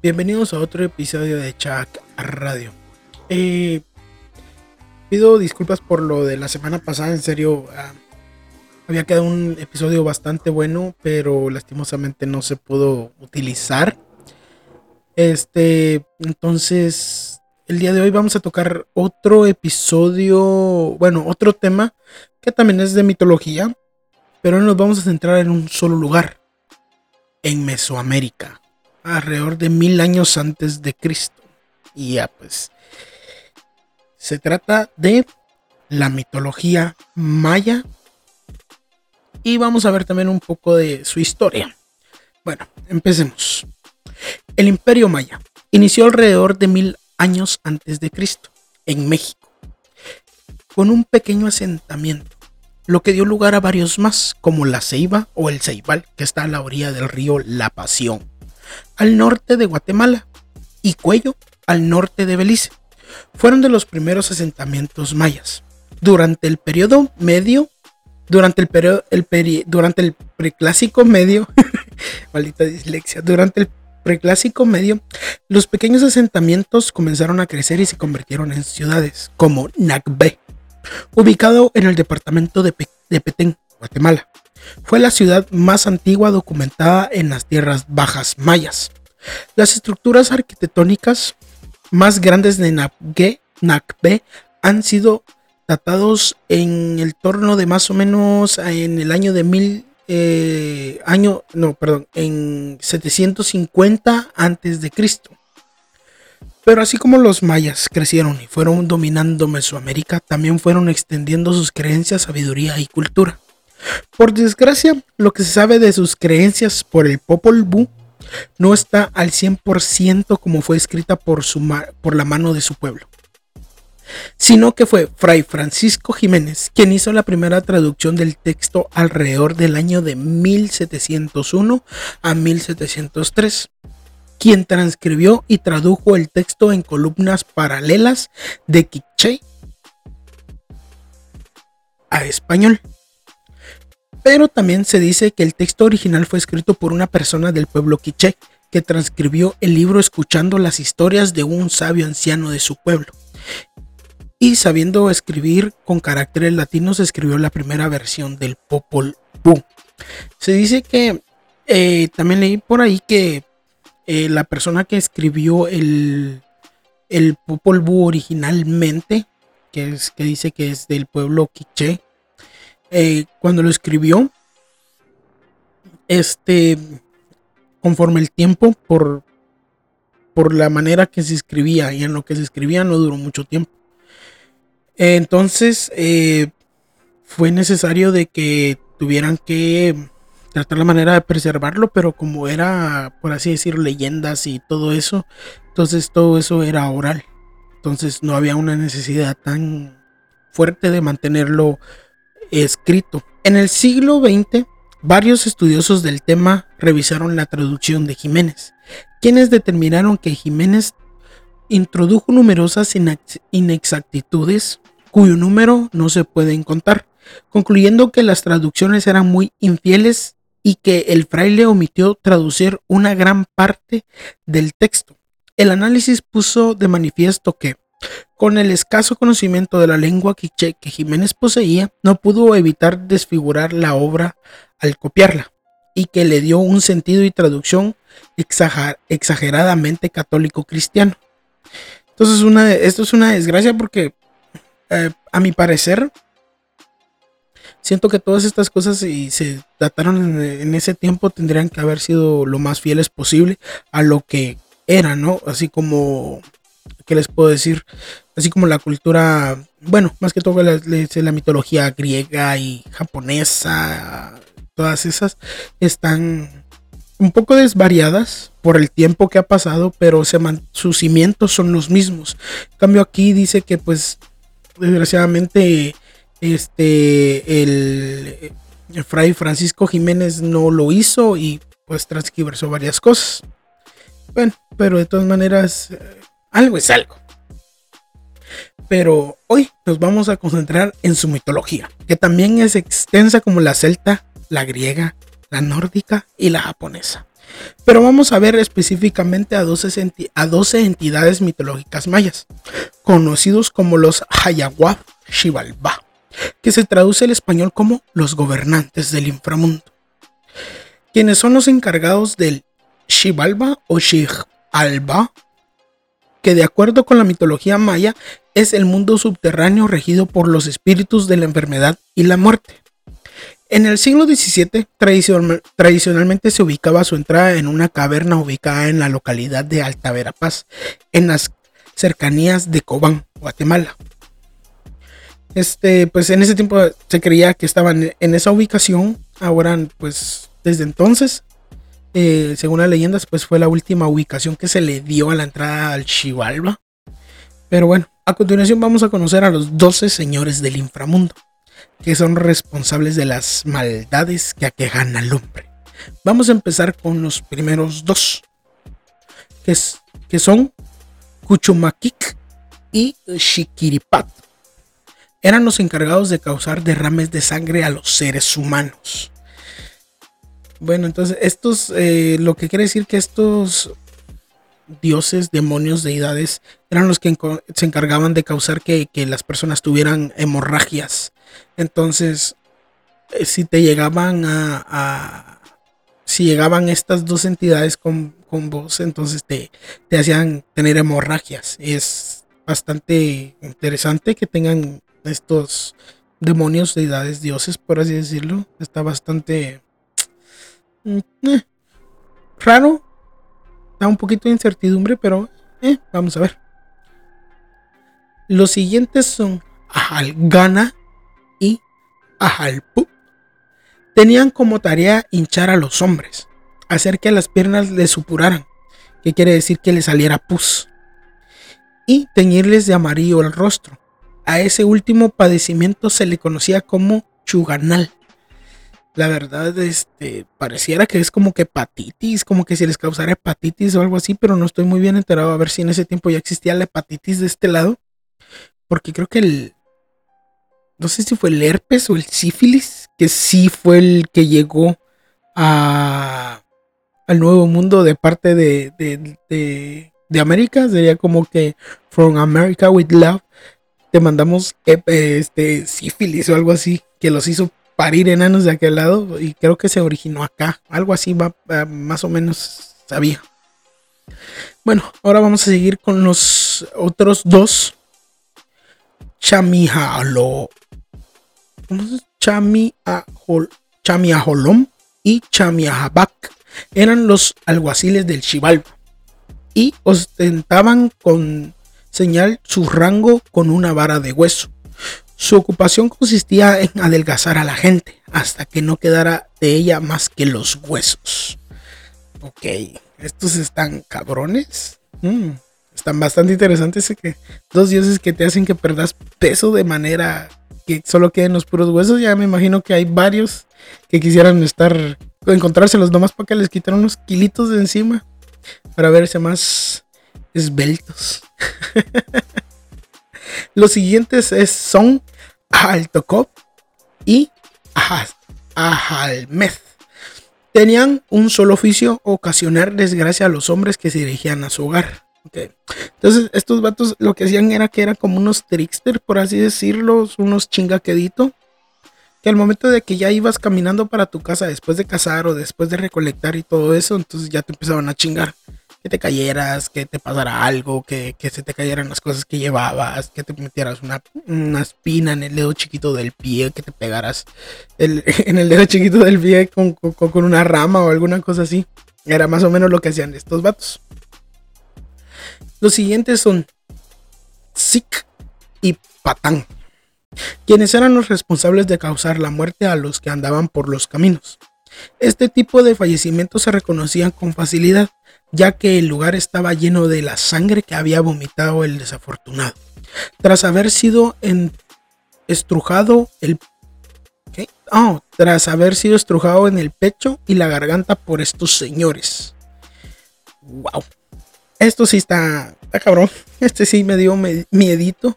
Bienvenidos a otro episodio de Chuck Radio. Eh, pido disculpas por lo de la semana pasada, en serio. ah, había quedado un episodio bastante bueno, pero lastimosamente no se pudo utilizar. Este, entonces, el día de hoy vamos a tocar otro episodio, bueno, otro tema que también es de mitología, pero nos vamos a centrar en un solo lugar, en Mesoamérica, alrededor de mil años antes de Cristo. Y ya, pues, se trata de la mitología maya y vamos a ver también un poco de su historia. Bueno, empecemos. El Imperio Maya inició alrededor de mil años antes de Cristo en México, con un pequeño asentamiento, lo que dio lugar a varios más, como la Ceiba o el Ceibal, que está a la orilla del río La Pasión, al norte de Guatemala, y Cuello, al norte de Belice. Fueron de los primeros asentamientos mayas. Durante el periodo medio, durante el periodo, durante el preclásico medio, maldita dislexia, durante el preclásico medio, los pequeños asentamientos comenzaron a crecer y se convirtieron en ciudades, como Nacbé, ubicado en el departamento de, de Petén, Guatemala. Fue la ciudad más antigua documentada en las tierras bajas mayas. Las estructuras arquitectónicas más grandes de Nacbé, Nacbé han sido datados en el torno de más o menos en el año de mil eh, año no perdón en 750 antes de Cristo pero así como los mayas crecieron y fueron dominando Mesoamérica, también fueron extendiendo sus creencias, sabiduría y cultura. Por desgracia, lo que se sabe de sus creencias por el Popol Vuh no está al 100% como fue escrita por, su por la mano de su pueblo, sino que fue Fray Francisco Jiménez quien hizo la primera traducción del texto alrededor del año de 1701 a 1703 quien transcribió y tradujo el texto en columnas paralelas de quiché a español. Pero también se dice que el texto original fue escrito por una persona del pueblo quiché que transcribió el libro escuchando las historias de un sabio anciano de su pueblo. Y sabiendo escribir con caracteres latinos, escribió la primera versión del Popol Vuh. Se dice que eh, también leí por ahí que eh, la persona que escribió el, el Popol Vuh originalmente, que, es, que dice que es del pueblo quiché, eh, cuando lo escribió, este, conforme el tiempo, por, por la manera que se escribía y en lo que se escribía no duró mucho tiempo. Entonces, eh, fue necesario de que tuvieran que tratar la manera de preservarlo, pero como era, por así decir, leyendas y todo eso, entonces todo eso era oral. Entonces no había una necesidad tan fuerte de mantenerlo escrito. En el siglo XX, varios estudiosos del tema revisaron la traducción de Jiménez, quienes determinaron que Jiménez introdujo numerosas inex- inexactitudes cuyo número no se pueden contar, concluyendo que las traducciones eran muy infieles y que el fraile omitió traducir una gran parte del texto. El análisis puso de manifiesto que, con el escaso conocimiento de la lengua quiché que Jiménez poseía, no pudo evitar desfigurar la obra al copiarla, y que le dio un sentido y traducción exager- exageradamente católico cristiano. Entonces, esto es una desgracia porque, eh, a mi parecer, siento que todas estas cosas si se dataron en, en ese tiempo tendrían que haber sido lo más fieles posible a lo que era, ¿no? Así como, ¿qué les puedo decir? Así como la cultura, bueno, más que todo la, mitología griega y japonesa, todas esas están un poco desvariadas por el tiempo que ha pasado, pero se sus cimientos son los mismos. En cambio aquí dice que pues desgraciadamente este el, fray Francisco Jiménez no lo hizo y pues transgiversó varias cosas. Bueno, pero de todas maneras algo es algo. Pero hoy nos vamos a concentrar en su mitología, que también es extensa como la celta, la griega, la nórdica y la japonesa. Pero vamos a ver específicamente a 12, a 12 entidades mitológicas mayas, conocidos como los Hayaguab Xibalba, que se traduce al español como los gobernantes del inframundo, quienes son los encargados del Xibalba o Xibalba, que de acuerdo con la mitología maya es el mundo subterráneo regido por los espíritus de la enfermedad y la muerte. En el siglo XVII, tradicionalmente se ubicaba su entrada en una caverna ubicada en la localidad de Alta Verapaz, en las cercanías de Cobán, Guatemala. Este, pues en ese tiempo se creía que estaban en esa ubicación. Ahora, pues desde entonces, eh, según las leyendas, pues fue la última ubicación que se le dio a la entrada al Chivalba. Pero bueno, a continuación vamos a conocer a los 12 señores del inframundo que son responsables de las maldades que aquejan al hombre. Vamos a empezar con los primeros dos, que, son Kuchumakik y Shikiripat. Eran los encargados de causar derrames de sangre a los seres humanos. Bueno, entonces estos, eh, lo que quiere decir que estos dioses, demonios, deidades, eran los que se encargaban de causar que, las personas tuvieran hemorragias. Entonces, eh, si te llegaban a, si llegaban estas dos entidades con, con vos, entonces te, te hacían tener hemorragias. Es bastante interesante que tengan estos demonios, deidades, dioses, por así decirlo. Está bastante eh, raro, Da un poquito de incertidumbre, pero eh, vamos a ver. Los siguientes son Ajalgana y Ajalpu. Tenían como tarea hinchar a los hombres, hacer que las piernas les supuraran, que quiere decir que les saliera pus, y teñirles de amarillo el rostro. A ese último padecimiento se le conocía como chuganal la verdad, este, pareciera que es como que hepatitis, como que si les causara hepatitis o algo así, pero no estoy muy bien enterado a ver si en ese tiempo ya existía la hepatitis de este lado, porque creo que el, no sé si fue el herpes o el sífilis, que sí fue el que llegó a, al nuevo mundo de parte de, de, de, América, sería como que From America with Love, te mandamos este sífilis o algo así, que los hizo parir enanos de aquel lado y creo que se originó acá. Algo así va, más o menos sabía. Bueno, ahora vamos a seguir con los otros dos. Chamihalo. Chamiaholom y Chamiahabak eran los alguaciles del Chivalba y ostentaban con señal su rango con una vara de hueso. Su ocupación consistía en adelgazar a la gente hasta que no quedara de ella más que los huesos. Ok, estos están cabrones. Mm, están bastante interesantes. Que dos dioses que te hacen que perdas peso de manera que solo queden los puros huesos. Ya me imagino que hay varios que quisieran estar, encontrárselos nomás para que les quitaran unos kilitos de encima para verse más esbeltos. Los siguientes es, son Ahaltokop y Ahalmeth. Tenían un solo oficio, ocasionar desgracia a los hombres que se dirigían a su hogar. Entonces, estos vatos lo que hacían era que eran como unos trickster, por así decirlo, unos chingaqueditos. Que al momento de que ya ibas caminando para tu casa después de cazar o después de recolectar y todo eso, entonces ya te empezaban a chingar que te cayeras, que te pasara algo, que, se te cayeran las cosas que llevabas, que te metieras una, espina en el dedo chiquito del pie, que te pegaras en el dedo chiquito del pie con, una rama o alguna cosa así. Era más o menos lo que hacían estos vatos. Los siguientes son Sik y Patán, quienes eran los responsables de causar la muerte a los que andaban por los caminos. Este tipo de fallecimientos se reconocían con facilidad, ya que el lugar estaba lleno de la sangre que había vomitado el desafortunado. Tras haber sido estrujado el oh, tras haber sido estrujado en el pecho y la garganta por estos señores. Wow. Esto sí está, está cabrón. Este sí me dio miedito.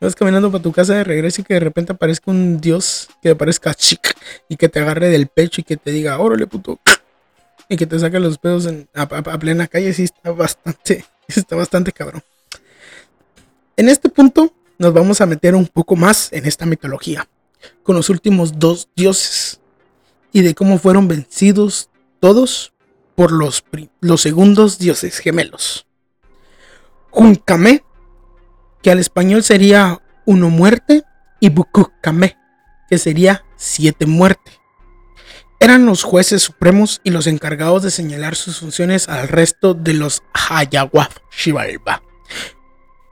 Vas caminando para tu casa de regreso y que de repente aparezca un dios que aparezca chic y que te agarre del pecho y que te diga, órale puto, y que te saque los pedos en, a, plena calle, sí está bastante, está bastante cabrón. En este punto nos vamos a meter un poco más en esta mitología, con los últimos dos dioses y de cómo fueron vencidos todos por los, los segundos dioses gemelos. Junkame, que al español sería uno muerte, y Bukukame, que sería siete muerte. Eran los jueces supremos y los encargados de señalar sus funciones al resto de los Hayawaf Shivalba.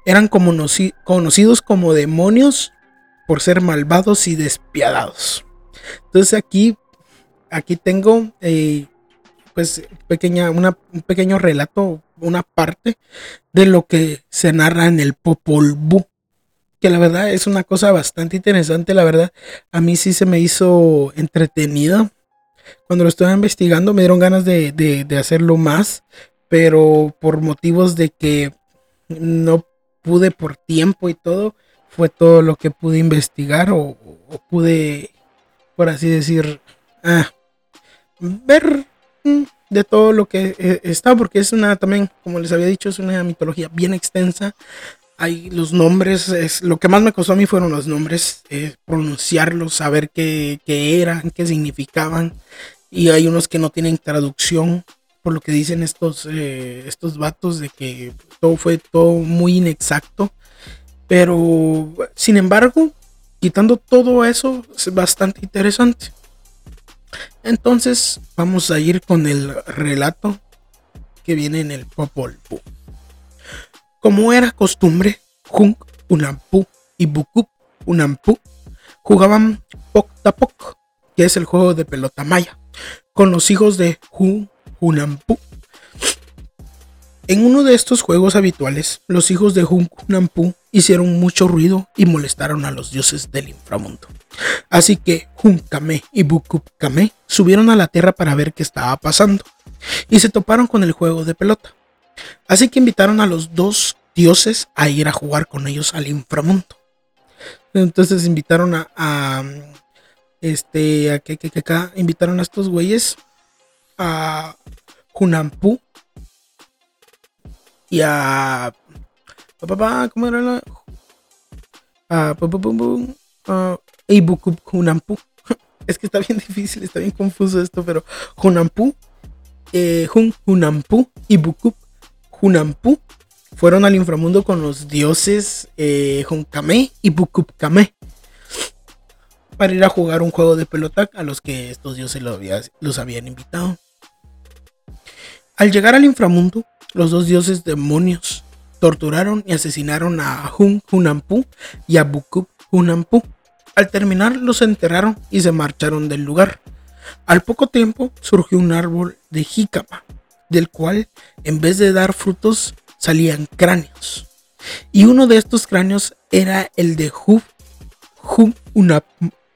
Eran conocidos como demonios por ser malvados y despiadados. Entonces aquí, aquí tengo eh, pues pequeña, un pequeño relato, una parte de lo que se narra en el Popol Vuh que la verdad es una cosa bastante interesante, la verdad. A mí sí se me hizo entretenido. Cuando lo estaba investigando me dieron ganas de, hacerlo más, pero por motivos de que no pude por tiempo y todo, fue todo lo que pude investigar o, pude, por así decir, ah, ver mm, de todo lo que eh, está, porque es una también, como les había dicho, es una mitología bien extensa hay los nombres, es, lo que más me costó a mí fueron los nombres, eh, pronunciarlos, saber qué, eran, qué significaban. Y hay unos que no tienen traducción, por lo que dicen estos, eh, estos vatos de que todo fue todo muy inexacto. Pero, sin embargo, quitando todo eso, es bastante interesante. Entonces, vamos a ir con el relato que viene en el Popol Vuh. Como era costumbre, Jung Unampu y Bukup Unampu jugaban Pok que es el juego de pelota maya, con los hijos de Jung Unampu. En uno de estos juegos habituales, los hijos de Jung Unampu hicieron mucho ruido y molestaron a los dioses del inframundo. Así que Jung Kame y Bukup Kame subieron a la tierra para ver qué estaba pasando y se toparon con el juego de pelota. Así que invitaron a los dos dioses a ir a jugar con ellos al inframundo. Entonces invitaron a, este, a que, acá invitaron a estos güeyes a Hunampu y a papá, ¿cómo era la? A Hunampu. Es que está bien difícil, está bien confuso esto, pero Hunampu, eh, Hun Hunampu y Bukup Hunampu fueron al inframundo con los dioses eh, y Bukupkame para ir a jugar un juego de pelota a los que estos dioses los, habían invitado. Al llegar al inframundo, los dos dioses demonios torturaron y asesinaron a Hun Hunampu y a Bukup Hunampu. Al terminar, los enterraron y se marcharon del lugar. Al poco tiempo surgió un árbol de jícama, del cual en vez de dar frutos salían cráneos. Y uno de estos cráneos era el de Hum, Hum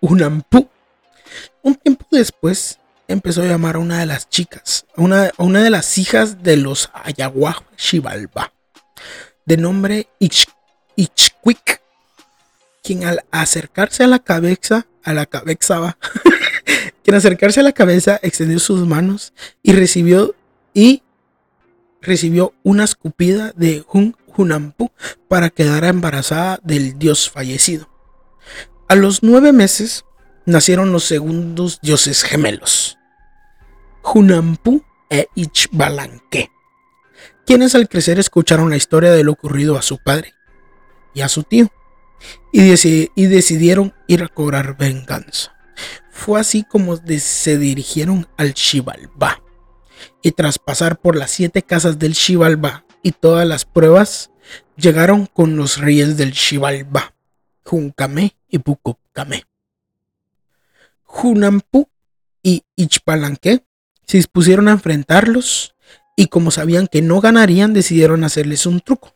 Unampu. Un tiempo después empezó a llamar a una de las chicas, a una, de las hijas de los Ayahuah Shivalba, de nombre Ich, quien al acercarse a la cabeza, a la cabeza va, quien acercarse a la cabeza extendió sus manos y recibió y recibió una escupida de Hun Hunampu para quedar embarazada del dios fallecido. A los nueve meses nacieron los segundos dioses gemelos, Hunampu e Ichbalanque, quienes al crecer escucharon la historia de lo ocurrido a su padre y a su tío y, y decidieron ir a cobrar venganza. Fue así como se dirigieron al Shivalba y tras pasar por las siete casas del Shivalba y todas las pruebas, llegaron con los reyes del Shivalba, Junkame y Bukupkame. Junampu y Ichpalanque se dispusieron a enfrentarlos y como sabían que no ganarían decidieron hacerles un truco.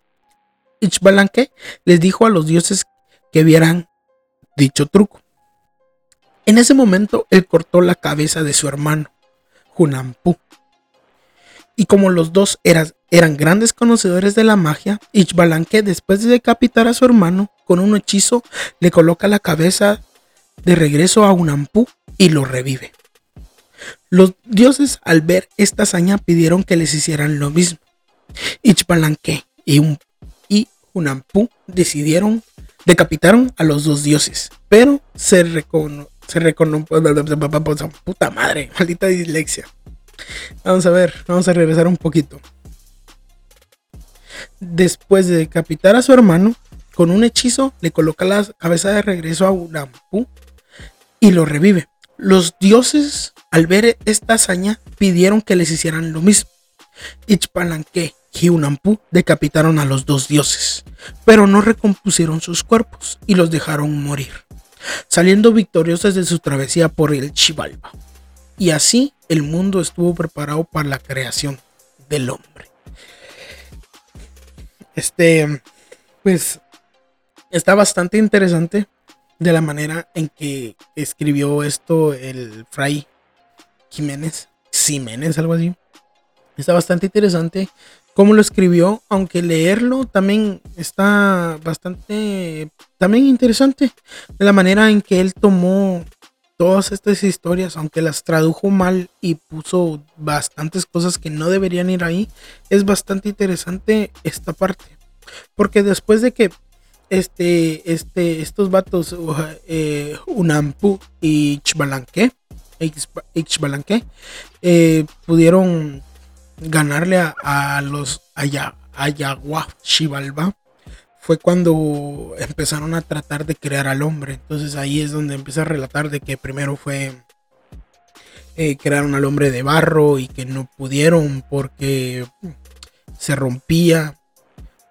Ichpalanque les dijo a los dioses que vieran dicho truco. En ese momento él cortó la cabeza de su hermano, Junampu, y como los dos eran, grandes conocedores de la magia, Ichbalanque después de decapitar a su hermano con un hechizo le coloca la cabeza de regreso a Unampu y lo revive. Los dioses al ver esta hazaña pidieron que les hicieran lo mismo. Ichpalanque y, un, y Hunampu decidieron, decapitaron a los dos dioses, pero se recono, se recono, puta madre, maldita dislexia. Vamos a ver, vamos a regresar un poquito. Después de decapitar a su hermano, con un hechizo le coloca la cabeza de regreso a Unampu y lo revive. Los dioses, al ver esta hazaña, pidieron que les hicieran lo mismo. Ichpalanque y Unampu decapitaron a los dos dioses, pero no recompusieron sus cuerpos y los dejaron morir, saliendo victoriosos de su travesía por el Chivalba. Y así el mundo estuvo preparado para la creación del hombre. Este, pues, está bastante interesante de la manera en que escribió esto el Fray Jiménez, Jiménez, algo así. Está bastante interesante cómo lo escribió, aunque leerlo también está bastante, también interesante. De la manera en que él tomó todas estas historias, aunque las tradujo mal y puso bastantes cosas que no deberían ir ahí, es bastante interesante esta parte. Porque después de que este, este, estos vatos, eh, Unampu y Chbalanque, eh, pudieron ganarle a, los Ayahuasca Shivalba, fue cuando empezaron a tratar de crear al hombre. Entonces ahí es donde empieza a relatar de que primero fue eh, crearon al hombre de barro y que no pudieron porque se rompía.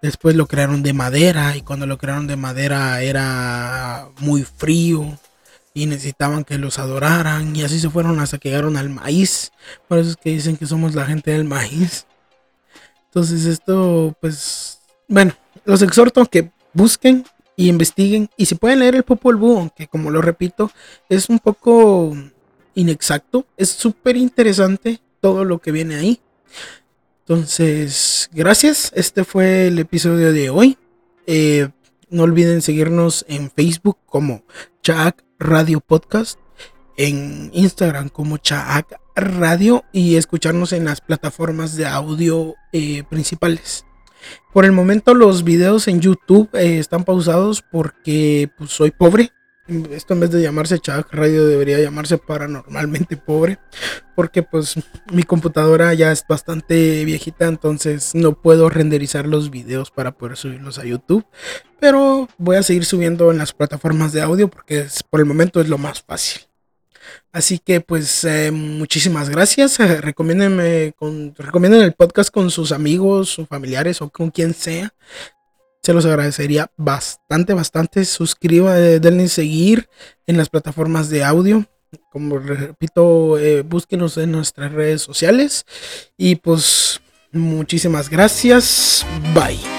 Después lo crearon de madera y cuando lo crearon de madera era muy frío y necesitaban que los adoraran y así se fueron hasta que llegaron al maíz. Por eso es que dicen que somos la gente del maíz. Entonces esto pues bueno, los exhorto a que busquen y investiguen. Y si pueden leer el Popol Vuh, aunque como lo repito, es un poco inexacto. Es súper interesante todo lo que viene ahí. Entonces, gracias. Este fue el episodio de hoy. Eh, no olviden seguirnos en Facebook como Chaak Radio Podcast, en Instagram como Chaak Radio y escucharnos en las plataformas de audio eh, principales. Por el momento los videos en YouTube eh, están pausados porque pues, soy pobre. Esto en vez de llamarse Chuck Radio debería llamarse paranormalmente pobre. Porque pues mi computadora ya es bastante viejita. Entonces no puedo renderizar los videos para poder subirlos a YouTube. Pero voy a seguir subiendo en las plataformas de audio porque por el momento es lo más fácil. Así que pues eh, muchísimas gracias. Recomiéndenme con, recomienden el podcast con sus amigos, sus familiares o con quien sea. Se los agradecería bastante, bastante. Suscriba, eh, denle seguir en las plataformas de audio. Como repito, eh, búsquenos en nuestras redes sociales. Y pues muchísimas gracias. Bye.